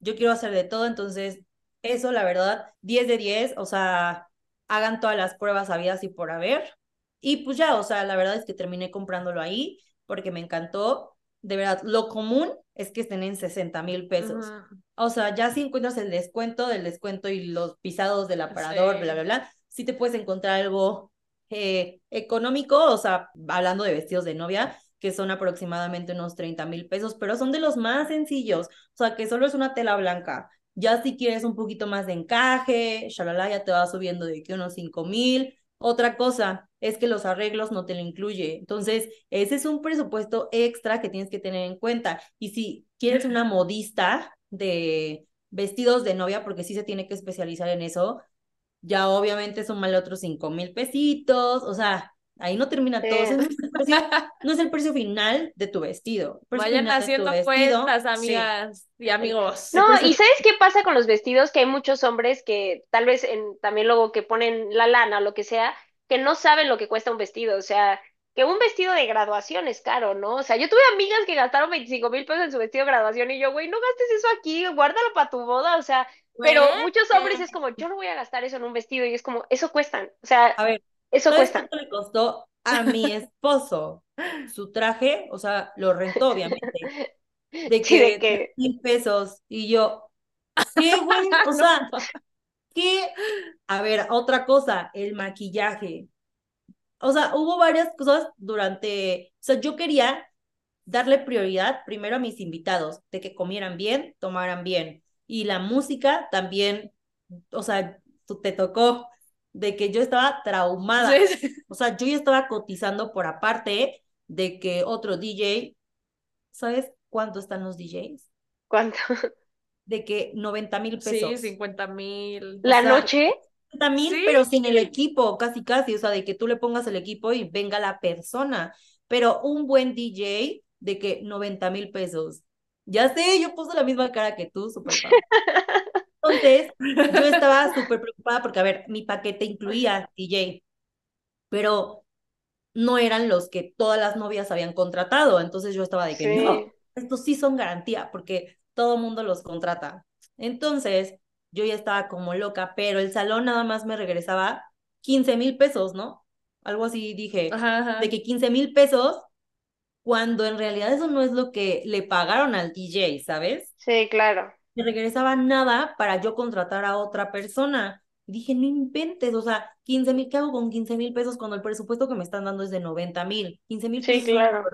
yo quiero hacer de todo, entonces eso la verdad, 10 de 10, o sea, hagan todas las pruebas habidas y por haber. Y pues ya, o sea, la verdad es que terminé comprándolo ahí porque me encantó. De verdad, lo común es que estén en 60 mil pesos. O sea, ya si encuentras el descuento del descuento y los pisados del aparador, bla, bla, bla, sí te puedes encontrar algo eh, económico, o sea, hablando de vestidos de novia, que son aproximadamente unos 30 mil pesos, pero son de los más sencillos, o sea, que solo es una tela blanca. Ya si quieres un poquito más de encaje, shalala, ya te va subiendo de que unos 5 mil. Otra cosa es que los arreglos no te lo incluye. Entonces, ese es un presupuesto extra que tienes que tener en cuenta. Y si quieres una modista de vestidos de novia, porque sí se tiene que especializar en eso, ya obviamente son mal otros 5 mil pesitos, o sea, Ahí no termina todo. no, es el precio, final de tu vestido. Vayan haciendo cuentas, amigas y amigos. No, y ¿sabes qué pasa con los vestidos? Que hay muchos hombres que tal vez en, también luego que ponen la lana o lo que sea, que no saben lo que cuesta un vestido. O sea, que un vestido de graduación es caro, ¿no? O sea, yo tuve amigas que gastaron 25 mil pesos en su vestido de graduación y yo, güey, no gastes eso aquí, guárdalo para tu boda. O sea, pero muchos hombres es como, yo no voy a gastar eso en un vestido y es como, eso cuestan. O sea, a ver eso cuesta. ¿Cuánto le costó a mi esposo su traje? O sea, lo rentó, obviamente. De que, mil pesos. Y yo, ¿qué, güey? O sea, ¿qué? A ver, otra cosa, el maquillaje. O sea, hubo varias cosas durante. O sea, yo quería darle prioridad primero a mis invitados, de que comieran bien, tomaran bien. Y la música también, o sea, te tocó de que yo estaba traumada. O sea, yo ya estaba cotizando por aparte de que otro DJ, ¿sabes cuánto están los DJs? ¿Cuánto? De que 90 mil pesos. Sí, 50 mil. ¿La noche? 50 mil, pero sin el equipo, casi casi. O sea, de que tú le pongas el equipo y venga la persona. Pero un buen DJ de que 90 mil pesos. Ya sé, yo puse la misma cara que tú, súper Entonces, yo estaba súper preocupada porque, a ver, mi paquete incluía DJ, pero no eran los que todas las novias habían contratado. Entonces yo estaba de que no, estos sí son garantía porque todo mundo los contrata. Entonces yo ya estaba como loca, pero el salón nada más me regresaba 15 mil pesos, ¿no? Algo así dije, de que 15 mil pesos, cuando en realidad eso no es lo que le pagaron al DJ, ¿sabes? Sí, claro. Me regresaba nada para yo contratar a otra persona. dije, no inventes, o sea, 15 mil, ¿qué hago con 15 mil pesos cuando el presupuesto que me están dando es de 90 mil? 15 mil pesos sí, claro.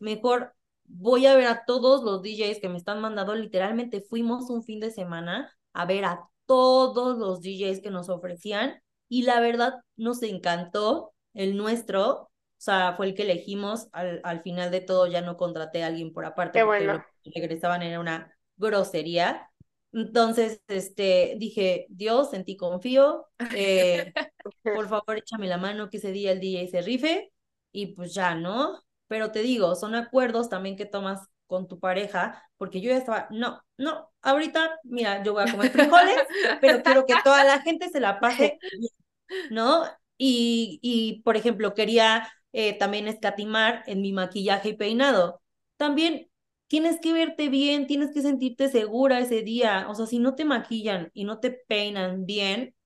Mejor voy a ver a todos los DJs que me están mandando. Literalmente fuimos un fin de semana a ver a todos los DJs que nos ofrecían y la verdad nos encantó el nuestro, o sea, fue el que elegimos, al, al final de todo ya no contraté a alguien por aparte porque lo que regresaban era una grosería. Entonces, este, dije, Dios, en ti confío, eh, por favor échame la mano que ese día el DJ se rife y pues ya, ¿no? Pero te digo, son acuerdos también que tomas con tu pareja, porque yo ya estaba, no, no, ahorita, mira, yo voy a comer frijoles, pero quiero que toda la gente se la pase ¿no? Y, y por ejemplo, quería eh, también escatimar en mi maquillaje y peinado. También tienes que verte bien, tienes que sentirte segura ese día. O sea, si no te maquillan y no te peinan bien,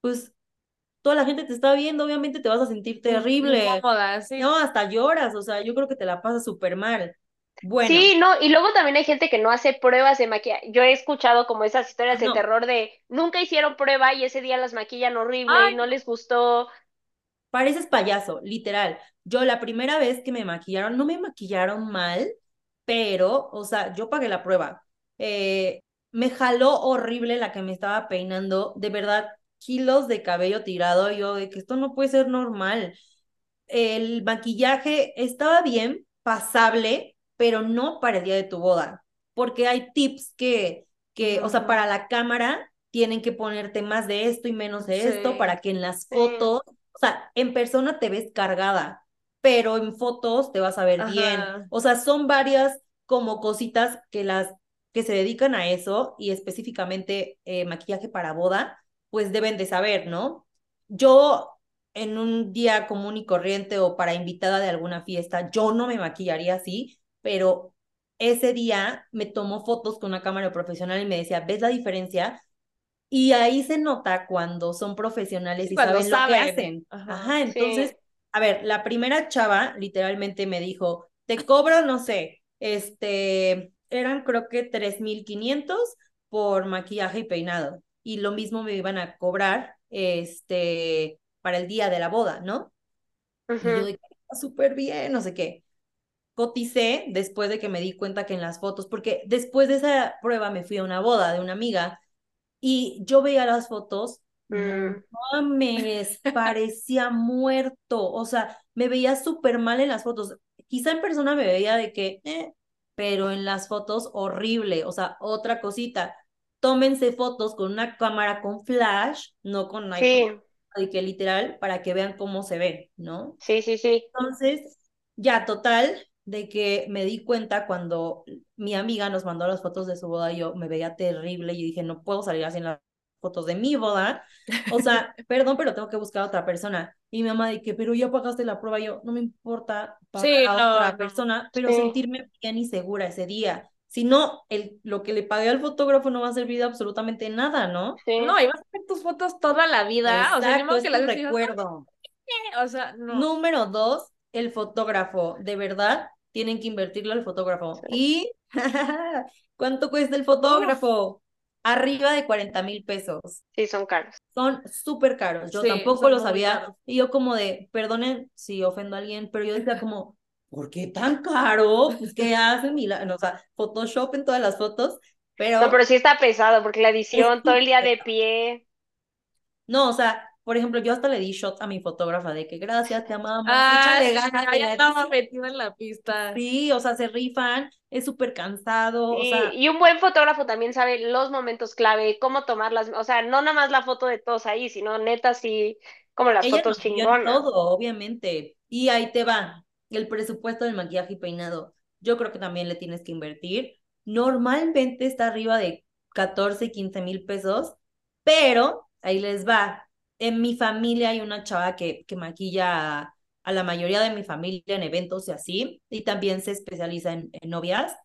pues toda la gente te está viendo, obviamente te vas a sentir terrible. No, hasta lloras, o sea, yo creo que te la pasas súper mal. Bueno. Sí, no, y luego también hay gente que no hace pruebas de maquillaje. Yo he escuchado como esas historias de terror de nunca hicieron prueba y ese día las maquillan horrible y no les gustó. Pareces payaso, literal. Yo la primera vez que me maquillaron, no me maquillaron mal, pero, o sea, yo pagué la prueba. Eh, me jaló horrible la que me estaba peinando, de verdad, kilos de cabello tirado, yo de que esto no puede ser normal. El maquillaje estaba bien, pasable, pero no para el día de tu boda, porque hay tips que, que o sea, para la cámara tienen que ponerte más de esto y menos de esto para que en las fotos, o sea, en persona te ves cargada, pero en fotos te vas a ver bien. O sea, son varias como cositas que las que se dedican a eso y específicamente eh, maquillaje para boda, pues deben de saber, ¿no? Yo en un día común y corriente o para invitada de alguna fiesta, yo no me maquillaría así, pero ese día me tomó fotos con una cámara profesional y me decía, ¿ves la diferencia? Y ahí se nota cuando son profesionales y saben, lo que hacen. Ajá, entonces a ver, la primera chava literalmente me dijo, te cobro, no sé, este, eran creo que 3.500 por maquillaje y peinado. Y lo mismo me iban a cobrar, este, para el día de la boda, ¿no? Y yo dije, súper bien, no sé qué. Coticé después de que me di cuenta que en las fotos, porque después de esa prueba me fui a una boda de una amiga y yo veía las fotos Mm. mames, parecía muerto, o sea, me veía súper mal en las fotos. Quizá en persona me veía de que, eh, pero en las fotos horrible, o sea, otra cosita. Tómense fotos con una cámara con flash, no con iPhone, sí. que literal, para que vean cómo se ve, ¿no? Sí, sí, sí. Entonces, ya total, de que me di cuenta cuando mi amiga nos mandó las fotos de su boda, yo me veía terrible y dije, no puedo salir así en la fotos de mi boda. O sea, perdón, pero tengo que buscar a otra persona. Y mi mamá dice, pero ya pagaste la prueba. yo, no me importa pagar a otra persona, pero sentirme bien y segura ese día. Si no, el, lo que le pagué al fotógrafo no va a servir de absolutamente nada, ¿no? Sí. No, y vas a ver tus fotos toda la vida. o sea, que las recuerdo. O sea, no. Número dos, el fotógrafo. De verdad, tienen que invertirlo al fotógrafo. Y, ¿cuánto cuesta el fotógrafo? Arriba de 40 mil pesos. Sí, son caros. Son súper caros. Yo tampoco lo sabía. Y yo como de, perdonen si ofendo a alguien, pero yo decía como, ¿por qué tan caro? Pues que hacen o sea, Photoshop en todas las fotos. Pero... No, pero sí está pesado porque la edición todo el día de pie. No, o sea, por ejemplo, yo hasta le di shot a mi fotógrafa de que gracias, te amamos, ah, échale ganas. Ya estaba metida en la pista. Sí, o sea, se rifan, es súper cansado. o sea... Y un buen fotógrafo también sabe los momentos clave, cómo tomarlas, o sea, no nada más la foto de todos ahí, sino neta sí, como las fotos chingonas. todo, obviamente. Y ahí te va, el presupuesto del maquillaje y peinado. Yo creo que también le tienes que invertir. Normalmente está arriba de 14, 15 mil pesos, pero ahí les va en mi familia hay una chava que, que maquilla a la mayoría de mi familia en eventos y así, y también se especializa en, novias.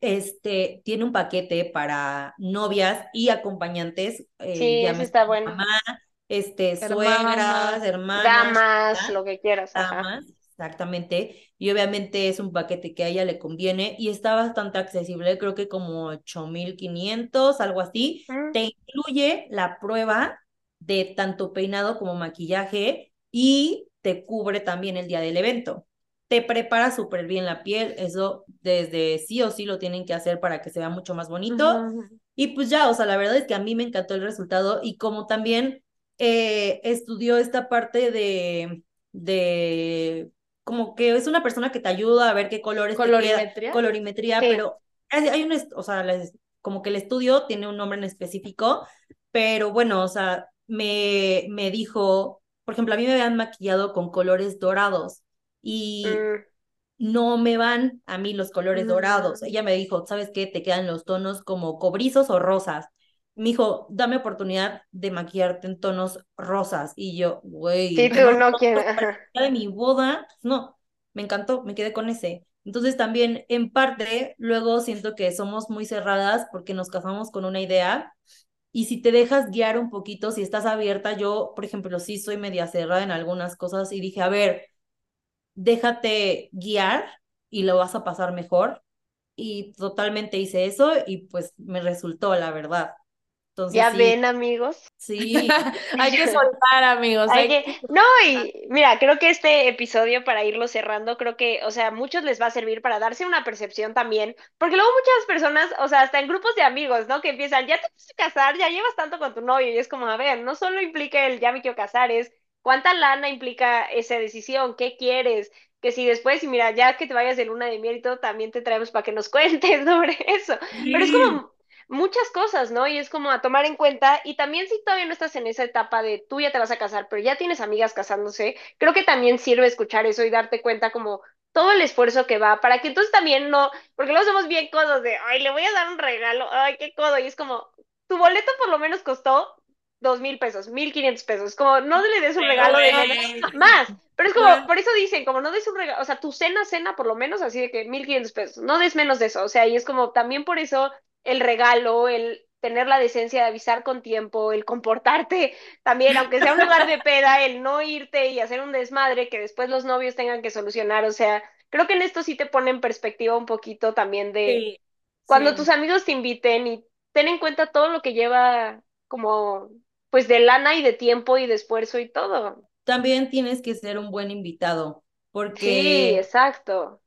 Este tiene un paquete para novias y acompañantes. Eh, sí, eso está bueno. Mamá, este, suegras, hermanas. Damas, lo que quieras. Damas, exactamente. Y obviamente es un paquete que a ella le conviene y está bastante accesible, creo que como 8500, algo así. Mm. Te incluye la prueba de tanto peinado como maquillaje y te cubre también el día del evento. Te prepara súper bien la piel, eso desde sí o sí lo tienen que hacer para que se vea mucho más bonito. Y pues ya, o sea, la verdad es que a mí me encantó el resultado y como también eh, estudió esta parte de, de, como que es una persona que te ayuda a ver qué colores colorimetría, colorimetría, pero hay un, o sea, como que el estudio tiene un nombre en específico, pero bueno, o sea, me, me dijo, por ejemplo, a mí me habían maquillado con colores dorados y mm. no me van a mí los colores dorados. Mm. Ella me dijo, ¿sabes qué? Te quedan los tonos como cobrizos o rosas. Me dijo, dame oportunidad de maquillarte en tonos rosas. Y yo, güey. Sí, tú no quieres. De mi boda, no, me encantó, me quedé con ese. Entonces también en parte luego siento que somos muy cerradas porque nos casamos con una idea y si te dejas guiar un poquito, si estás abierta, yo, por ejemplo, sí soy media cerrada en algunas cosas y dije, a ver, déjate guiar y lo vas a pasar mejor. Y totalmente hice eso y pues me resultó, la verdad ya ven, amigos. Sí, hay que soltar, amigos. No, y mira, creo que este episodio, para irlo cerrando, creo que, o sea, muchos les va a servir para darse una percepción también, porque luego muchas personas, o sea, hasta en grupos de amigos, ¿no? Que empiezan, ya te a casar, ya llevas tanto con tu novio, y es como, a ver, no solo implica el ya me quiero casar, es cuánta lana implica esa decisión, qué quieres, que si después, y mira, ya que te vayas de luna de miel y todo, también te traemos para que nos cuentes sobre eso. Pero es como muchas cosas, ¿no? Y es como a tomar en cuenta, y también si todavía no estás en esa etapa de tú ya te vas a casar, pero ya tienes amigas casándose, creo que también sirve escuchar eso y darte cuenta como todo el esfuerzo que va, para que entonces también no, porque luego somos bien codos de, ay, le voy a dar un regalo, ay, qué codo, y es como, tu boleto por lo menos costó dos mil pesos, mil quinientos pesos, como no le des un regalo de más, pero es como, por eso dicen, como no des un regalo, o sea, tu cena, cena por lo menos así de que mil quinientos pesos, no des menos de eso, o sea, y es como, también por eso el regalo, el tener la decencia de avisar con tiempo, el comportarte también, aunque sea un lugar de peda, el no irte y hacer un desmadre que después los novios tengan que solucionar. O sea, creo que en esto sí te pone en perspectiva un poquito también de cuando tus amigos te inviten y ten en cuenta todo lo que lleva como pues de lana y de tiempo y de esfuerzo y todo. También tienes que ser un buen invitado, porque... Sí, exacto.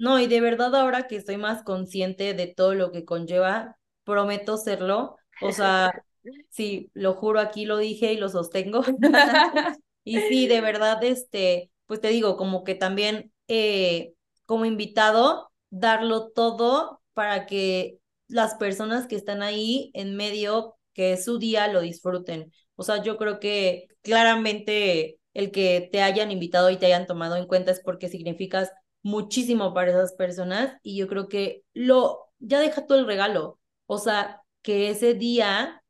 No, y de verdad ahora que estoy más consciente de todo lo que conlleva, prometo serlo. O sea, sí, lo juro, aquí lo dije y lo sostengo. y sí, de verdad, este, pues te digo, como que también eh, como invitado, darlo todo para que las personas que están ahí en medio, que su día lo disfruten. O sea, yo creo que claramente el que te hayan invitado y te hayan tomado en cuenta es porque significas muchísimo para esas personas y yo creo que lo, ya deja todo el regalo, o sea, que ese día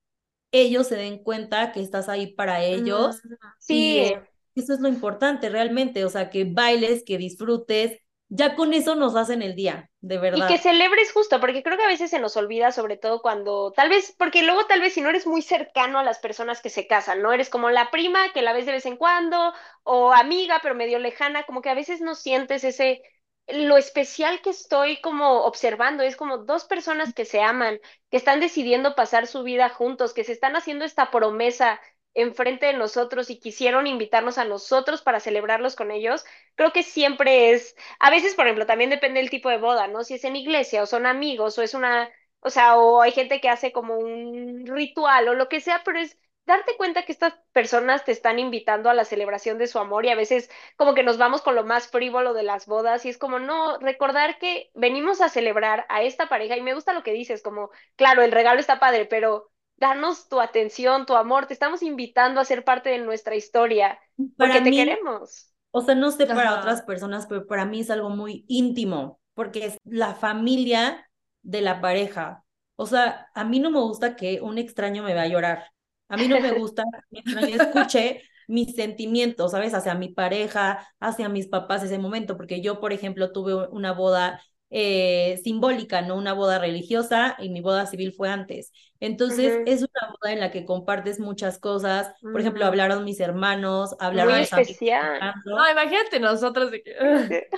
ellos se den cuenta que estás ahí para ellos. Sí. Y eso es lo importante realmente, o sea, que bailes, que disfrutes, ya con eso nos hacen el día, de verdad. Y que celebres justo, porque creo que a veces se nos olvida, sobre todo cuando, tal vez, porque luego tal vez si no eres muy cercano a las personas que se casan, ¿no? Eres como la prima que la ves de vez en cuando, o amiga, pero medio lejana, como que a veces no sientes ese, lo especial que estoy como observando, es como dos personas que se aman, que están decidiendo pasar su vida juntos, que se están haciendo esta promesa enfrente de nosotros y quisieron invitarnos a nosotros para celebrarlos con ellos, creo que siempre es, a veces, por ejemplo, también depende del tipo de boda, ¿no? Si es en iglesia o son amigos o es una, o sea, o hay gente que hace como un ritual o lo que sea, pero es darte cuenta que estas personas te están invitando a la celebración de su amor y a veces como que nos vamos con lo más frívolo de las bodas y es como, no, recordar que venimos a celebrar a esta pareja y me gusta lo que dices, como, claro, el regalo está padre, pero darnos tu atención, tu amor, te estamos invitando a ser parte de nuestra historia, porque te queremos. O sea, no sé para otras personas, pero para mí es algo muy íntimo, porque es la familia de la pareja. O sea, a mí no me gusta que un extraño me vea a llorar. A mí no me gusta que un extraño escuche mis sentimientos, ¿sabes? Hacia mi pareja, hacia mis papás ese momento, porque yo, por ejemplo, tuve una boda eh, simbólica, no una boda religiosa, y mi boda civil fue antes. Entonces, es una boda en la que compartes muchas cosas. Por ejemplo, hablaron mis hermanos, hablaron Muy especial. No, imagínate nosotros de que...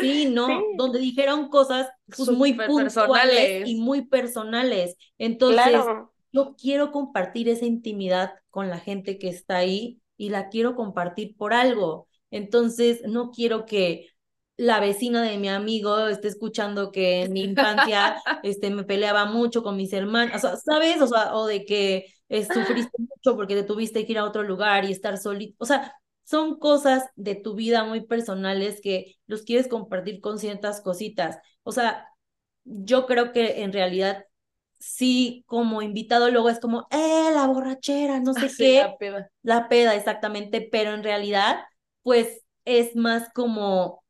Sí, no, donde dijeron cosas pues, muy personales y muy personales. Entonces, yo quiero compartir esa intimidad con la gente que está ahí y la quiero compartir por algo. Entonces, no quiero que la vecina de mi amigo esté escuchando que en mi infancia este, me peleaba mucho con mis hermanos, ¿sabes? O, sea, o de que eh, sufriste mucho porque te tuviste que ir a otro lugar y estar solito. O sea, son cosas de tu vida muy personales que los quieres compartir con ciertas cositas. O sea, yo creo que en realidad sí, como invitado luego es como, eh, la borrachera, no sé qué. La peda. La peda, exactamente, pero en realidad, pues es más como,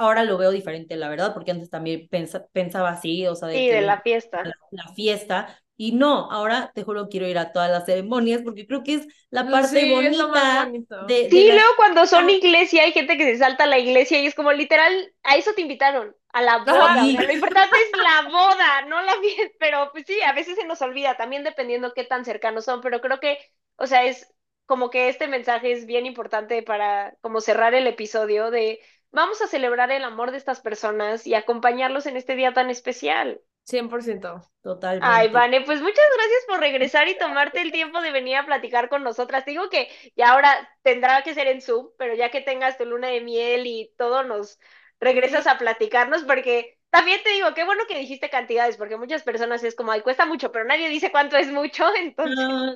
ahora lo veo diferente, la verdad, porque antes también pensaba así, o sea, de, sí, de la fiesta. la, fiesta, y no, ahora te juro quiero ir a todas las ceremonias porque creo que es la parte bonita de, Sí, luego cuando son iglesia hay gente que se salta a la iglesia y es como literal, a eso te invitaron, a la boda. lo importante es la boda, no la fiesta, pero pues sí, a veces se nos olvida, también dependiendo qué tan cercanos son, pero creo que, o sea, es como que este mensaje es bien importante para como cerrar el episodio de vamos a celebrar el amor de estas personas y acompañarlos en este día tan especial. 100%. Totalmente. Ay, Vane, pues muchas gracias por regresar y tomarte el tiempo de venir a platicar con nosotras. digo que ya ahora tendrá que ser en Zoom, pero ya que tengas tu luna de miel y todo, nos regresas a platicarnos porque también te digo, qué bueno que dijiste cantidades, porque muchas personas es como, ay, cuesta mucho, pero nadie dice cuánto es mucho, entonces... No,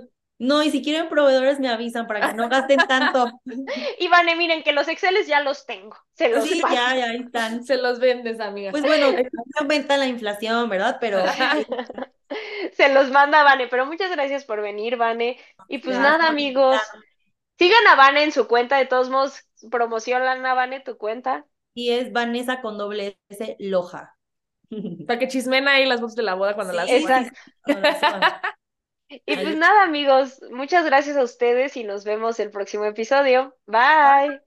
y si quieren proveedores me avisan para que no gasten tanto. Y Vane, miren que los Exceles ya los tengo. Se los sí, ya, ya están. Se los vendes, amiga. Pues bueno, aumenta la inflación, ¿verdad? Pero se los manda Vane, pero muchas gracias por venir, Vane. Y pues nada, amigos. Sigan a Vane en su cuenta, de todos modos, promocionan a Vane tu cuenta. Y es Vanessa con doble S Loja. Para que chismen ahí las voces de la boda cuando las Exacto. Y pues nada, amigos, muchas gracias a ustedes y nos vemos el próximo episodio. Bye.